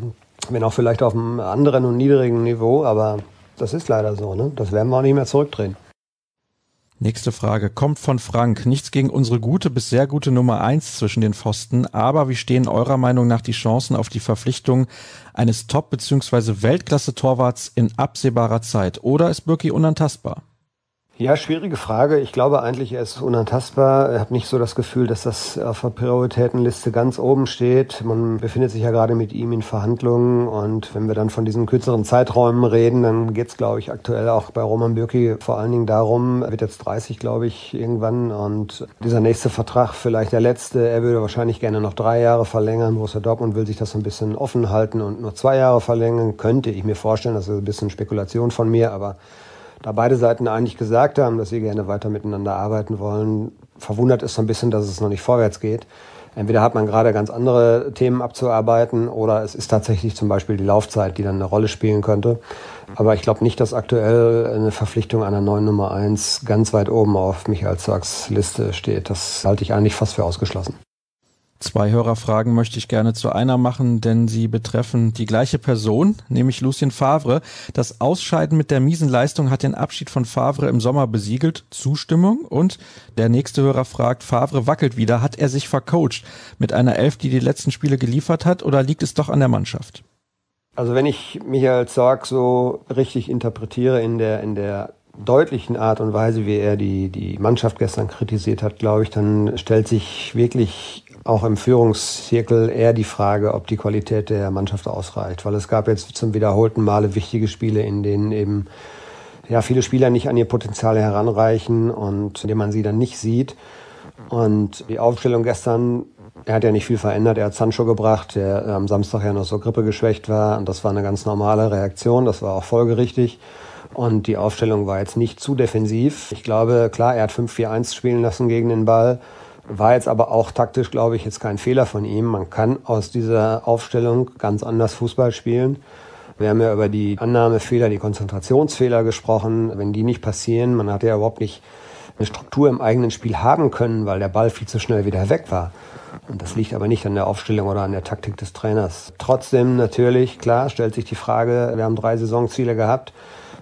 Wenn auch vielleicht auf einem anderen und niedrigen Niveau, aber das ist leider so. Ne? Das werden wir auch nicht mehr zurückdrehen. Nächste Frage kommt von Frank. Nichts gegen unsere gute bis sehr gute Nummer eins zwischen den Pfosten, aber wie stehen eurer Meinung nach die Chancen auf die Verpflichtung eines Top- bzw. Weltklasse-Torwarts in absehbarer Zeit? Oder ist Birki unantastbar? Ja, schwierige Frage. Ich glaube eigentlich, er ist unantastbar. Ich habe nicht so das Gefühl, dass das auf der Prioritätenliste ganz oben steht. Man befindet sich ja gerade mit ihm in Verhandlungen und wenn wir dann von diesen kürzeren Zeiträumen reden, dann geht es, glaube ich, aktuell auch bei Roman Bürki vor allen Dingen darum, er wird jetzt 30, glaube ich, irgendwann und dieser nächste Vertrag, vielleicht der letzte, er würde wahrscheinlich gerne noch drei Jahre verlängern. Borussia Dortmund will sich das ein bisschen offen halten und nur zwei Jahre verlängern. Könnte ich mir vorstellen, das ist ein bisschen Spekulation von mir, aber da beide Seiten eigentlich gesagt haben, dass sie gerne weiter miteinander arbeiten wollen, verwundert ist so ein bisschen, dass es noch nicht vorwärts geht. Entweder hat man gerade ganz andere Themen abzuarbeiten oder es ist tatsächlich zum Beispiel die Laufzeit, die dann eine Rolle spielen könnte. Aber ich glaube nicht, dass aktuell eine Verpflichtung einer neuen Nummer eins ganz weit oben auf Michael Zacks Liste steht. Das halte ich eigentlich fast für ausgeschlossen. Zwei Hörerfragen möchte ich gerne zu einer machen, denn sie betreffen die gleiche Person, nämlich Lucien Favre. Das Ausscheiden mit der miesen Leistung hat den Abschied von Favre im Sommer besiegelt. Zustimmung? Und der nächste Hörer fragt, Favre wackelt wieder. Hat er sich vercoacht mit einer Elf, die die letzten Spiele geliefert hat, oder liegt es doch an der Mannschaft? Also wenn ich Michael Zorg so richtig interpretiere in der, in der deutlichen Art und Weise, wie er die, die Mannschaft gestern kritisiert hat, glaube ich, dann stellt sich wirklich auch im Führungszirkel eher die Frage, ob die Qualität der Mannschaft ausreicht. Weil es gab jetzt zum wiederholten Male wichtige Spiele, in denen eben ja, viele Spieler nicht an ihr Potenzial heranreichen und indem man sie dann nicht sieht. Und die Aufstellung gestern, er hat ja nicht viel verändert. Er hat Sancho gebracht, der am Samstag ja noch so Grippe geschwächt war. Und das war eine ganz normale Reaktion. Das war auch folgerichtig. Und die Aufstellung war jetzt nicht zu defensiv. Ich glaube, klar, er hat 5-4-1 spielen lassen gegen den Ball. War jetzt aber auch taktisch, glaube ich, jetzt kein Fehler von ihm. Man kann aus dieser Aufstellung ganz anders Fußball spielen. Wir haben ja über die Annahmefehler, die Konzentrationsfehler gesprochen. Wenn die nicht passieren, man hat ja überhaupt nicht eine Struktur im eigenen Spiel haben können, weil der Ball viel zu schnell wieder weg war. Und das liegt aber nicht an der Aufstellung oder an der Taktik des Trainers. Trotzdem natürlich, klar, stellt sich die Frage, wir haben drei Saisonziele gehabt.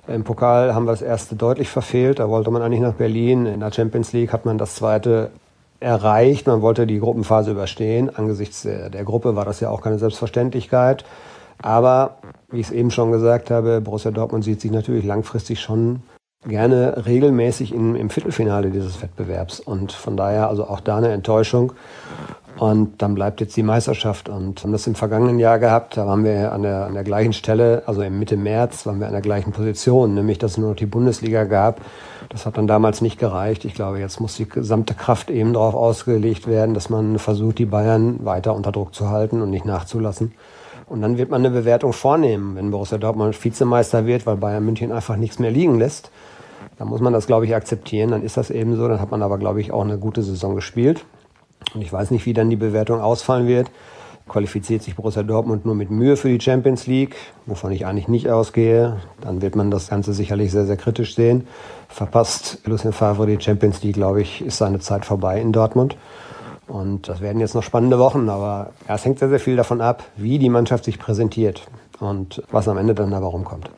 Im Pokal haben wir das erste deutlich verfehlt. Da wollte man eigentlich nach Berlin. In der Champions League hat man das zweite erreicht. Man wollte die Gruppenphase überstehen. Angesichts der, der Gruppe war das ja auch keine Selbstverständlichkeit. Aber, wie ich es eben schon gesagt habe, Borussia Dortmund sieht sich natürlich langfristig schon gerne regelmäßig in, im Viertelfinale dieses Wettbewerbs. Und von daher also auch da eine Enttäuschung. Und dann bleibt jetzt die Meisterschaft. Und haben das im vergangenen Jahr gehabt. Da waren wir an der, an der gleichen Stelle, also im Mitte März, waren wir an der gleichen Position, nämlich dass es nur noch die Bundesliga gab. Das hat dann damals nicht gereicht. Ich glaube, jetzt muss die gesamte Kraft eben darauf ausgelegt werden, dass man versucht, die Bayern weiter unter Druck zu halten und nicht nachzulassen. Und dann wird man eine Bewertung vornehmen, wenn Borussia Dortmund Vizemeister wird, weil Bayern München einfach nichts mehr liegen lässt. Dann muss man das, glaube ich, akzeptieren. Dann ist das eben so. Dann hat man aber, glaube ich, auch eine gute Saison gespielt. Und ich weiß nicht, wie dann die Bewertung ausfallen wird qualifiziert sich Borussia Dortmund nur mit Mühe für die Champions League, wovon ich eigentlich nicht ausgehe. Dann wird man das Ganze sicherlich sehr, sehr kritisch sehen. Verpasst Lucien Favre die Champions League, glaube ich, ist seine Zeit vorbei in Dortmund. Und das werden jetzt noch spannende Wochen, aber es hängt sehr, sehr viel davon ab, wie die Mannschaft sich präsentiert und was am Ende dann dabei rumkommt.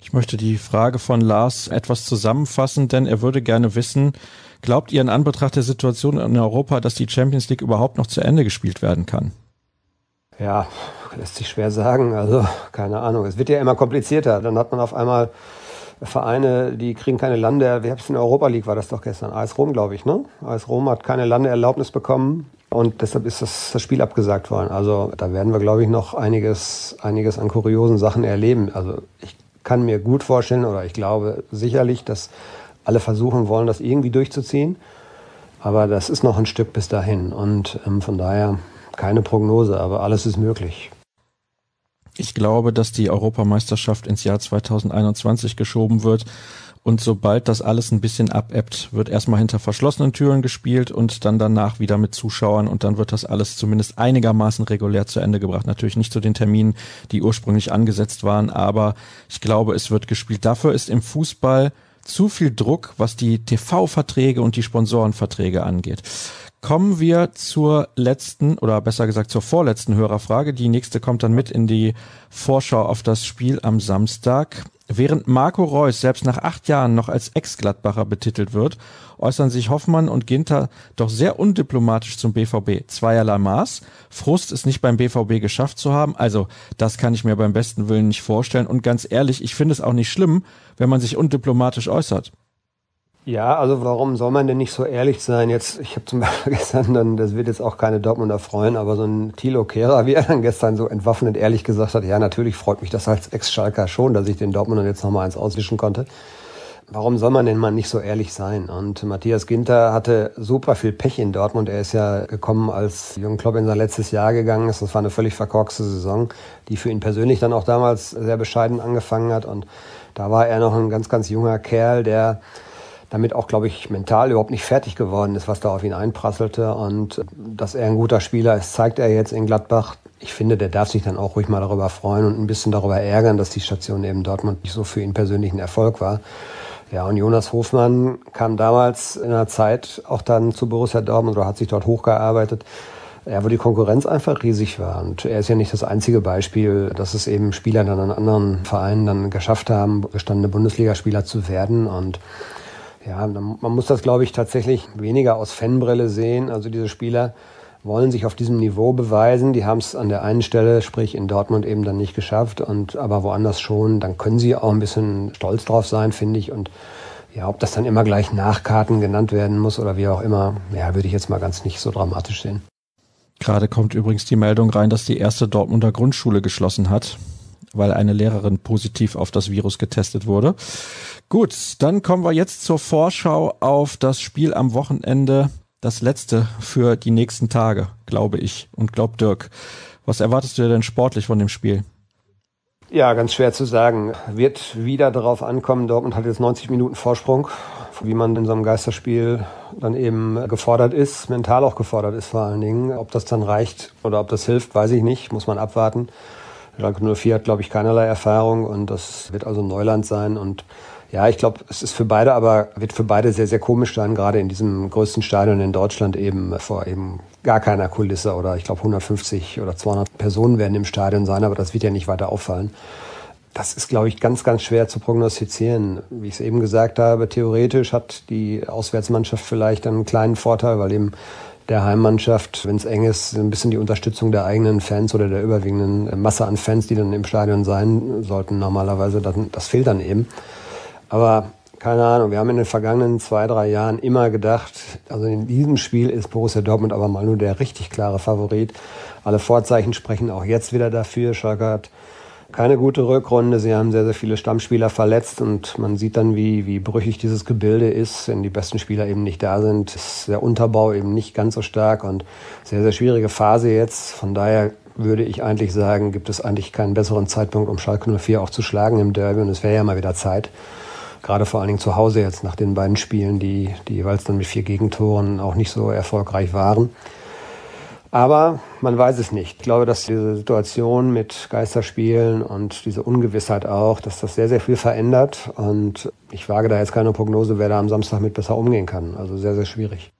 Ich möchte die Frage von Lars etwas zusammenfassen, denn er würde gerne wissen, Glaubt ihr in Anbetracht der Situation in Europa, dass die Champions League überhaupt noch zu Ende gespielt werden kann? Ja, lässt sich schwer sagen. Also, keine Ahnung. Es wird ja immer komplizierter. Dann hat man auf einmal Vereine, die kriegen keine Lande. Wie es in der Europa League war das doch gestern? AS Rom, glaube ich, ne? AS Rom hat keine Landeerlaubnis bekommen und deshalb ist das, das Spiel abgesagt worden. Also da werden wir, glaube ich, noch einiges, einiges an kuriosen Sachen erleben. Also ich kann mir gut vorstellen oder ich glaube sicherlich, dass alle versuchen wollen, das irgendwie durchzuziehen. Aber das ist noch ein Stück bis dahin. Und ähm, von daher keine Prognose, aber alles ist möglich. Ich glaube, dass die Europameisterschaft ins Jahr 2021 geschoben wird. Und sobald das alles ein bisschen abebbt, wird erstmal hinter verschlossenen Türen gespielt und dann danach wieder mit Zuschauern und dann wird das alles zumindest einigermaßen regulär zu Ende gebracht. Natürlich nicht zu den Terminen, die ursprünglich angesetzt waren, aber ich glaube, es wird gespielt. Dafür ist im Fußball zu viel Druck, was die TV-Verträge und die Sponsorenverträge angeht. Kommen wir zur letzten oder besser gesagt zur vorletzten Hörerfrage. Die nächste kommt dann mit in die Vorschau auf das Spiel am Samstag. Während Marco Reus selbst nach acht Jahren noch als Ex-Gladbacher betitelt wird, äußern sich Hoffmann und Ginter doch sehr undiplomatisch zum BVB. Zweierlei Maß. Frust, es nicht beim BVB geschafft zu haben. Also, das kann ich mir beim besten Willen nicht vorstellen. Und ganz ehrlich, ich finde es auch nicht schlimm, wenn man sich undiplomatisch äußert. Ja, also warum soll man denn nicht so ehrlich sein? Jetzt, ich habe zum Beispiel gestern dann, das wird jetzt auch keine Dortmunder freuen, aber so ein Thilo Kehrer, wie er dann gestern so entwaffnet ehrlich gesagt hat, ja, natürlich freut mich das als Ex-Schalker schon, dass ich den Dortmundern jetzt nochmal eins auswischen konnte. Warum soll man denn mal nicht so ehrlich sein? Und Matthias Ginter hatte super viel Pech in Dortmund. Er ist ja gekommen, als Jürgen Klopp in sein letztes Jahr gegangen ist. Das war eine völlig verkorkste Saison, die für ihn persönlich dann auch damals sehr bescheiden angefangen hat. Und da war er noch ein ganz, ganz junger Kerl, der damit auch, glaube ich, mental überhaupt nicht fertig geworden ist, was da auf ihn einprasselte. Und dass er ein guter Spieler ist, zeigt er jetzt in Gladbach. Ich finde, der darf sich dann auch ruhig mal darüber freuen und ein bisschen darüber ärgern, dass die Station eben Dortmund nicht so für ihn persönlich ein Erfolg war. Ja, und Jonas Hofmann kam damals in einer Zeit auch dann zu Borussia Dortmund oder hat sich dort hochgearbeitet. Ja, wo die Konkurrenz einfach riesig war. Und er ist ja nicht das einzige Beispiel, dass es eben Spieler dann an anderen Vereinen dann geschafft haben, gestandene Bundesligaspieler zu werden. Und ja, man muss das, glaube ich, tatsächlich weniger aus Fanbrille sehen. Also diese Spieler wollen sich auf diesem Niveau beweisen. Die haben es an der einen Stelle, sprich in Dortmund eben dann nicht geschafft und aber woanders schon. Dann können sie auch ein bisschen stolz drauf sein, finde ich. Und ja, ob das dann immer gleich Nachkarten genannt werden muss oder wie auch immer, ja, würde ich jetzt mal ganz nicht so dramatisch sehen. Gerade kommt übrigens die Meldung rein, dass die erste Dortmunder Grundschule geschlossen hat weil eine Lehrerin positiv auf das Virus getestet wurde. Gut, dann kommen wir jetzt zur Vorschau auf das Spiel am Wochenende. Das letzte für die nächsten Tage, glaube ich. Und glaub Dirk. Was erwartest du denn sportlich von dem Spiel? Ja, ganz schwer zu sagen. Wird wieder darauf ankommen. Dortmund hat jetzt 90 Minuten Vorsprung, wie man in so einem Geisterspiel dann eben gefordert ist, mental auch gefordert ist vor allen Dingen. Ob das dann reicht oder ob das hilft, weiß ich nicht, muss man abwarten. Schalke 04 hat, glaube ich, keinerlei Erfahrung und das wird also Neuland sein und ja, ich glaube, es ist für beide, aber wird für beide sehr, sehr komisch sein, gerade in diesem größten Stadion in Deutschland eben vor eben gar keiner Kulisse oder ich glaube 150 oder 200 Personen werden im Stadion sein, aber das wird ja nicht weiter auffallen. Das ist, glaube ich, ganz, ganz schwer zu prognostizieren. Wie ich es eben gesagt habe, theoretisch hat die Auswärtsmannschaft vielleicht einen kleinen Vorteil, weil eben der Heimmannschaft, wenn es eng ist, ein bisschen die Unterstützung der eigenen Fans oder der überwiegenden Masse an Fans, die dann im Stadion sein sollten, normalerweise, das, das fehlt dann eben. Aber keine Ahnung, wir haben in den vergangenen zwei, drei Jahren immer gedacht, also in diesem Spiel ist Borussia Dortmund aber mal nur der richtig klare Favorit. Alle Vorzeichen sprechen auch jetzt wieder dafür. Schalke hat keine gute Rückrunde. Sie haben sehr, sehr viele Stammspieler verletzt und man sieht dann, wie, wie brüchig dieses Gebilde ist, wenn die besten Spieler eben nicht da sind. Ist der Unterbau eben nicht ganz so stark und sehr, sehr schwierige Phase jetzt. Von daher würde ich eigentlich sagen, gibt es eigentlich keinen besseren Zeitpunkt, um Schalke 04 auch zu schlagen im Derby und es wäre ja mal wieder Zeit. Gerade vor allen Dingen zu Hause jetzt nach den beiden Spielen, die, die jeweils dann mit vier Gegentoren auch nicht so erfolgreich waren. Aber man weiß es nicht. Ich glaube, dass diese Situation mit Geisterspielen und diese Ungewissheit auch, dass das sehr, sehr viel verändert. Und ich wage da jetzt keine Prognose, wer da am Samstag mit besser umgehen kann. Also sehr, sehr schwierig.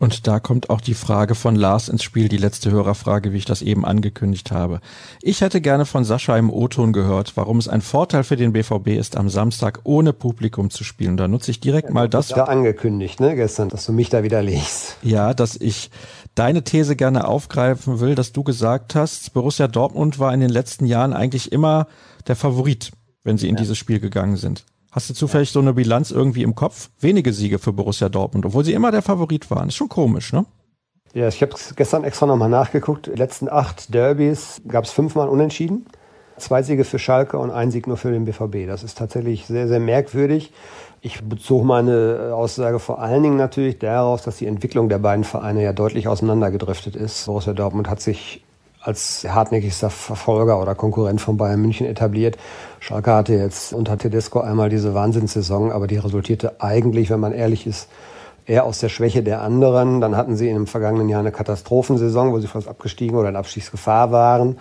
Und da kommt auch die Frage von Lars ins Spiel, die letzte Hörerfrage, wie ich das eben angekündigt habe. Ich hätte gerne von Sascha im O-Ton gehört, warum es ein Vorteil für den BVB ist, am Samstag ohne Publikum zu spielen. Da nutze ich direkt ja, mal das. Ja angekündigt, ne, gestern, dass du mich da widerlegst. Ja, dass ich deine These gerne aufgreifen will, dass du gesagt hast, Borussia Dortmund war in den letzten Jahren eigentlich immer der Favorit, wenn sie in ja. dieses Spiel gegangen sind. Hast du zufällig so eine Bilanz irgendwie im Kopf? Wenige Siege für Borussia Dortmund, obwohl sie immer der Favorit waren. Ist schon komisch, ne? Ja, ich habe gestern extra nochmal nachgeguckt. Die letzten acht Derbys gab es fünfmal unentschieden. Zwei Siege für Schalke und ein Sieg nur für den BVB. Das ist tatsächlich sehr, sehr merkwürdig. Ich bezog meine Aussage vor allen Dingen natürlich darauf, dass die Entwicklung der beiden Vereine ja deutlich auseinandergedriftet ist. Borussia Dortmund hat sich als hartnäckigster Verfolger oder Konkurrent von Bayern München etabliert. Schalke hatte jetzt unter Tedesco einmal diese Wahnsinnssaison, aber die resultierte eigentlich, wenn man ehrlich ist, eher aus der Schwäche der anderen. Dann hatten sie in dem vergangenen Jahr eine Katastrophensaison, wo sie fast abgestiegen oder in Abstiegsgefahr waren.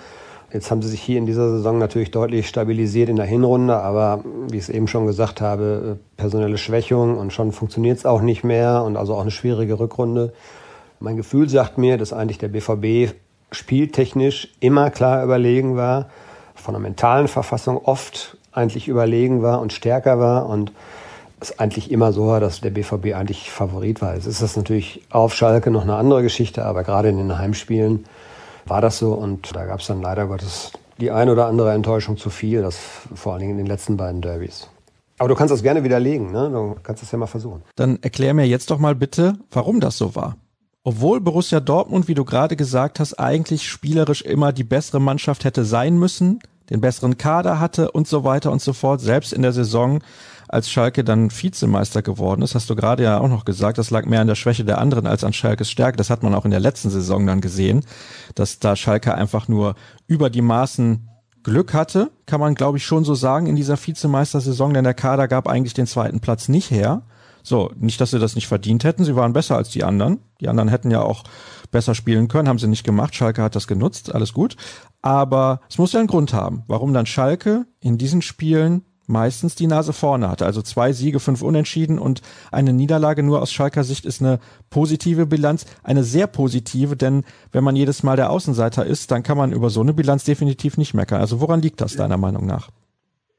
Jetzt haben sie sich hier in dieser Saison natürlich deutlich stabilisiert in der Hinrunde, aber wie ich es eben schon gesagt habe, personelle Schwächung und schon funktioniert es auch nicht mehr und also auch eine schwierige Rückrunde. Mein Gefühl sagt mir, dass eigentlich der BVB spieltechnisch immer klar überlegen war, von der mentalen Verfassung oft eigentlich überlegen war und stärker war und es eigentlich immer so war, dass der BVB eigentlich Favorit war. Jetzt ist das natürlich auf Schalke noch eine andere Geschichte, aber gerade in den Heimspielen war das so und da gab es dann leider Gottes die ein oder andere Enttäuschung zu viel, das vor allen Dingen in den letzten beiden Derbys. Aber du kannst das gerne widerlegen, ne? Du kannst es ja mal versuchen. Dann erklär mir jetzt doch mal bitte, warum das so war. Obwohl Borussia Dortmund, wie du gerade gesagt hast, eigentlich spielerisch immer die bessere Mannschaft hätte sein müssen, den besseren Kader hatte und so weiter und so fort, selbst in der Saison als Schalke dann Vizemeister geworden ist, hast du gerade ja auch noch gesagt, das lag mehr an der Schwäche der anderen als an Schalkes Stärke. Das hat man auch in der letzten Saison dann gesehen, dass da Schalke einfach nur über die Maßen Glück hatte, kann man glaube ich schon so sagen in dieser Vizemeistersaison, denn der Kader gab eigentlich den zweiten Platz nicht her. So, nicht, dass sie das nicht verdient hätten, sie waren besser als die anderen. Die anderen hätten ja auch besser spielen können, haben sie nicht gemacht. Schalke hat das genutzt, alles gut. Aber es muss ja einen Grund haben, warum dann Schalke in diesen Spielen meistens die Nase vorne hatte. Also zwei Siege, fünf Unentschieden und eine Niederlage nur aus Schalker Sicht ist eine positive Bilanz, eine sehr positive, denn wenn man jedes Mal der Außenseiter ist, dann kann man über so eine Bilanz definitiv nicht meckern. Also woran liegt das deiner Meinung nach?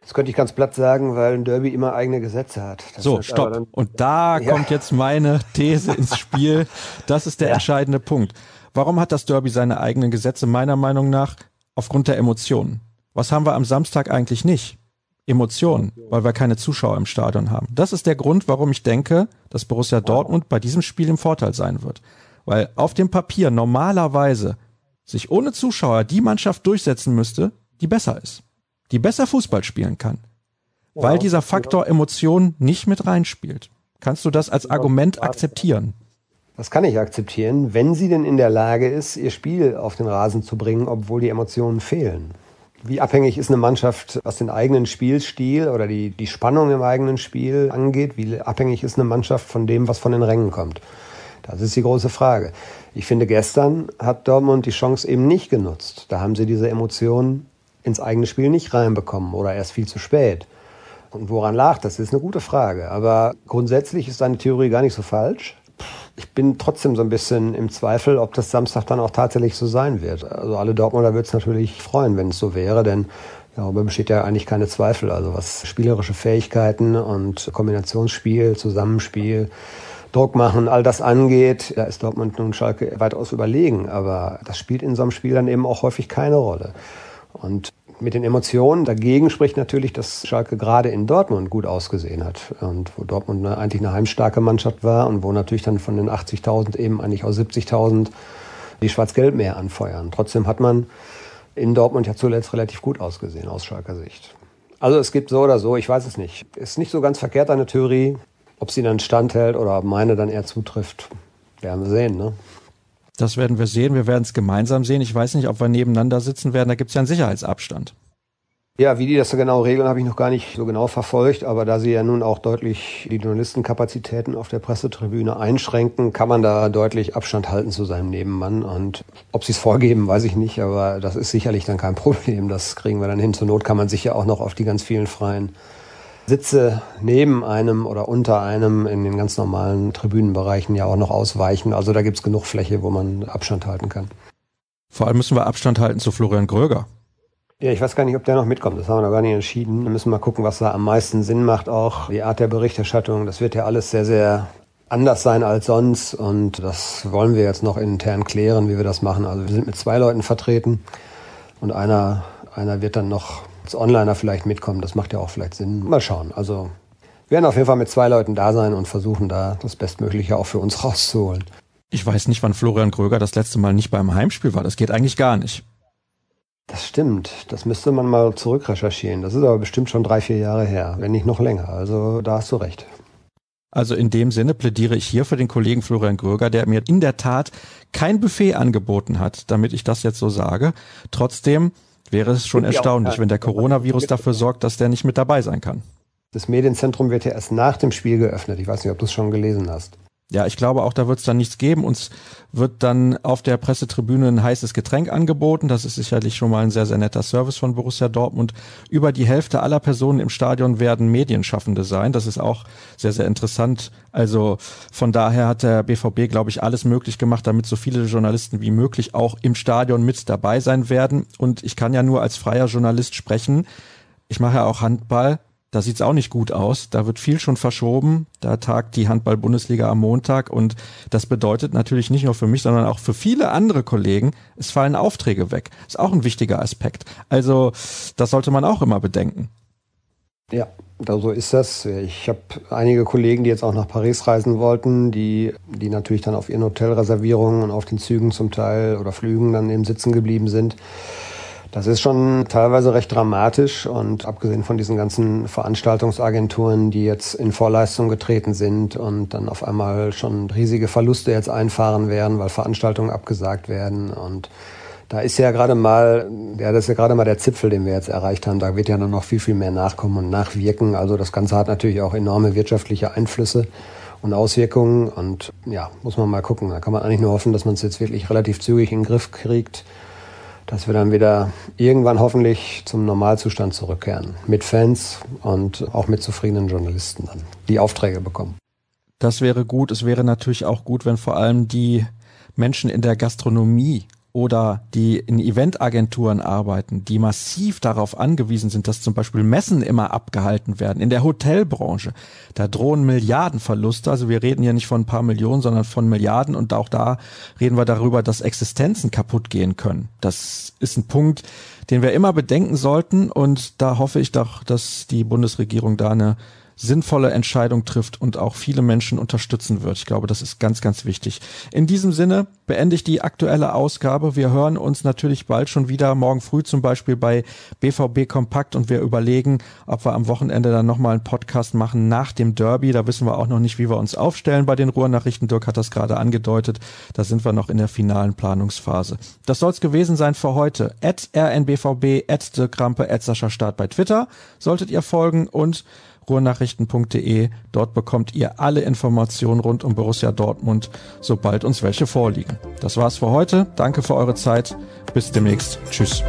Das könnte ich ganz platt sagen, weil ein Derby immer eigene Gesetze hat. Das so, stopp. Dann, und da ja. kommt jetzt meine These ins Spiel. Das ist der ja. entscheidende Punkt. Warum hat das Derby seine eigenen Gesetze? Meiner Meinung nach aufgrund der Emotionen. Was haben wir am Samstag eigentlich nicht? Emotionen, weil wir keine Zuschauer im Stadion haben. Das ist der Grund, warum ich denke, dass Borussia Dortmund bei diesem Spiel im Vorteil sein wird. Weil auf dem Papier normalerweise sich ohne Zuschauer die Mannschaft durchsetzen müsste, die besser ist, die besser Fußball spielen kann. Weil dieser Faktor Emotion nicht mit reinspielt. Kannst du das als Argument akzeptieren? Das kann ich akzeptieren, wenn sie denn in der Lage ist, ihr Spiel auf den Rasen zu bringen, obwohl die Emotionen fehlen. Wie abhängig ist eine Mannschaft, was den eigenen Spielstil oder die, die Spannung im eigenen Spiel angeht? Wie abhängig ist eine Mannschaft von dem, was von den Rängen kommt? Das ist die große Frage. Ich finde, gestern hat Dortmund die Chance eben nicht genutzt. Da haben sie diese Emotionen ins eigene Spiel nicht reinbekommen oder erst viel zu spät. Und woran lag das? Das ist eine gute Frage. Aber grundsätzlich ist deine Theorie gar nicht so falsch ich bin trotzdem so ein bisschen im Zweifel, ob das Samstag dann auch tatsächlich so sein wird. Also alle Dortmunder wird es natürlich freuen, wenn es so wäre, denn darüber besteht ja eigentlich keine Zweifel. Also was spielerische Fähigkeiten und Kombinationsspiel, Zusammenspiel, Druck machen, all das angeht, da ist Dortmund nun Schalke weitaus überlegen. Aber das spielt in so einem Spiel dann eben auch häufig keine Rolle. Und mit den Emotionen. Dagegen spricht natürlich, dass Schalke gerade in Dortmund gut ausgesehen hat und wo Dortmund eigentlich eine heimstarke Mannschaft war und wo natürlich dann von den 80.000 eben eigentlich aus 70.000 die Schwarz-Gelb mehr anfeuern. Trotzdem hat man in Dortmund ja zuletzt relativ gut ausgesehen aus Schalker Sicht. Also es gibt so oder so, ich weiß es nicht. Ist nicht so ganz verkehrt eine Theorie. Ob sie dann standhält oder ob meine dann eher zutrifft, werden wir sehen. Ne? Das werden wir sehen. Wir werden es gemeinsam sehen. Ich weiß nicht, ob wir nebeneinander sitzen werden. Da gibt es ja einen Sicherheitsabstand. Ja, wie die das so genau regeln, habe ich noch gar nicht so genau verfolgt. Aber da sie ja nun auch deutlich die Journalistenkapazitäten auf der Pressetribüne einschränken, kann man da deutlich Abstand halten zu seinem Nebenmann. Und ob sie es vorgeben, weiß ich nicht. Aber das ist sicherlich dann kein Problem. Das kriegen wir dann hin. Zur Not kann man sich ja auch noch auf die ganz vielen freien Sitze neben einem oder unter einem in den ganz normalen Tribünenbereichen ja auch noch ausweichen. Also da gibt's genug Fläche, wo man Abstand halten kann. Vor allem müssen wir Abstand halten zu Florian Gröger. Ja, ich weiß gar nicht, ob der noch mitkommt. Das haben wir noch gar nicht entschieden. Wir müssen mal gucken, was da am meisten Sinn macht. Auch die Art der Berichterstattung. Das wird ja alles sehr, sehr anders sein als sonst. Und das wollen wir jetzt noch intern klären, wie wir das machen. Also wir sind mit zwei Leuten vertreten. Und einer, einer wird dann noch als Onliner vielleicht mitkommen. Das macht ja auch vielleicht Sinn. Mal schauen. Also wir werden auf jeden Fall mit zwei Leuten da sein und versuchen da das Bestmögliche auch für uns rauszuholen. Ich weiß nicht, wann Florian Gröger das letzte Mal nicht beim Heimspiel war. Das geht eigentlich gar nicht. Das stimmt. Das müsste man mal zurückrecherchieren. Das ist aber bestimmt schon drei, vier Jahre her, wenn nicht noch länger. Also da hast du recht. Also in dem Sinne plädiere ich hier für den Kollegen Florian Gröger, der mir in der Tat kein Buffet angeboten hat, damit ich das jetzt so sage. Trotzdem wäre es schon erstaunlich, wenn der Coronavirus dafür sorgt, dass der nicht mit dabei sein kann. Das Medienzentrum wird ja erst nach dem Spiel geöffnet. Ich weiß nicht, ob du es schon gelesen hast. Ja, ich glaube auch, da wird es dann nichts geben. Uns wird dann auf der Pressetribüne ein heißes Getränk angeboten. Das ist sicherlich schon mal ein sehr, sehr netter Service von Borussia Dortmund. Über die Hälfte aller Personen im Stadion werden Medienschaffende sein. Das ist auch sehr, sehr interessant. Also von daher hat der BVB, glaube ich, alles möglich gemacht, damit so viele Journalisten wie möglich auch im Stadion mit dabei sein werden. Und ich kann ja nur als freier Journalist sprechen. Ich mache ja auch Handball da sieht's auch nicht gut aus. Da wird viel schon verschoben. Da tagt die Handball-Bundesliga am Montag und das bedeutet natürlich nicht nur für mich, sondern auch für viele andere Kollegen, es fallen Aufträge weg. Ist auch ein wichtiger Aspekt. Also das sollte man auch immer bedenken. Ja, so ist das. Ich habe einige Kollegen, die jetzt auch nach Paris reisen wollten, die, die natürlich dann auf ihren Hotelreservierungen und auf den Zügen zum Teil oder Flügen dann eben sitzen geblieben sind. Das ist schon teilweise recht dramatisch und abgesehen von diesen ganzen Veranstaltungsagenturen, die jetzt in Vorleistung getreten sind und dann auf einmal schon riesige Verluste jetzt einfahren werden, weil Veranstaltungen abgesagt werden und da ist ja gerade mal, ja, das ist ja gerade mal der Zipfel, den wir jetzt erreicht haben. Da wird ja noch viel, viel mehr nachkommen und nachwirken. Also das Ganze hat natürlich auch enorme wirtschaftliche Einflüsse und Auswirkungen. Und ja, muss man mal gucken. Da kann man eigentlich nur hoffen, dass man es jetzt wirklich relativ zügig in den Griff kriegt dass wir dann wieder irgendwann hoffentlich zum Normalzustand zurückkehren. Mit Fans und auch mit zufriedenen Journalisten dann, die Aufträge bekommen. Das wäre gut. Es wäre natürlich auch gut, wenn vor allem die Menschen in der Gastronomie oder die in Eventagenturen arbeiten, die massiv darauf angewiesen sind, dass zum Beispiel Messen immer abgehalten werden. In der Hotelbranche, da drohen Milliardenverluste. Also wir reden hier nicht von ein paar Millionen, sondern von Milliarden. Und auch da reden wir darüber, dass Existenzen kaputt gehen können. Das ist ein Punkt, den wir immer bedenken sollten. Und da hoffe ich doch, dass die Bundesregierung da eine sinnvolle Entscheidung trifft und auch viele Menschen unterstützen wird. Ich glaube, das ist ganz, ganz wichtig. In diesem Sinne beende ich die aktuelle Ausgabe. Wir hören uns natürlich bald schon wieder, morgen früh zum Beispiel bei BVB Kompakt und wir überlegen, ob wir am Wochenende dann nochmal einen Podcast machen nach dem Derby. Da wissen wir auch noch nicht, wie wir uns aufstellen bei den Ruhrnachrichten. Dirk hat das gerade angedeutet. Da sind wir noch in der finalen Planungsphase. Das soll es gewesen sein für heute. At rnbvb, at Dirk Krampe, at Sascha Start bei Twitter solltet ihr folgen und ruhrnachrichten.de. Dort bekommt ihr alle Informationen rund um Borussia Dortmund, sobald uns welche vorliegen. Das war's für heute. Danke für eure Zeit. Bis demnächst. Tschüss.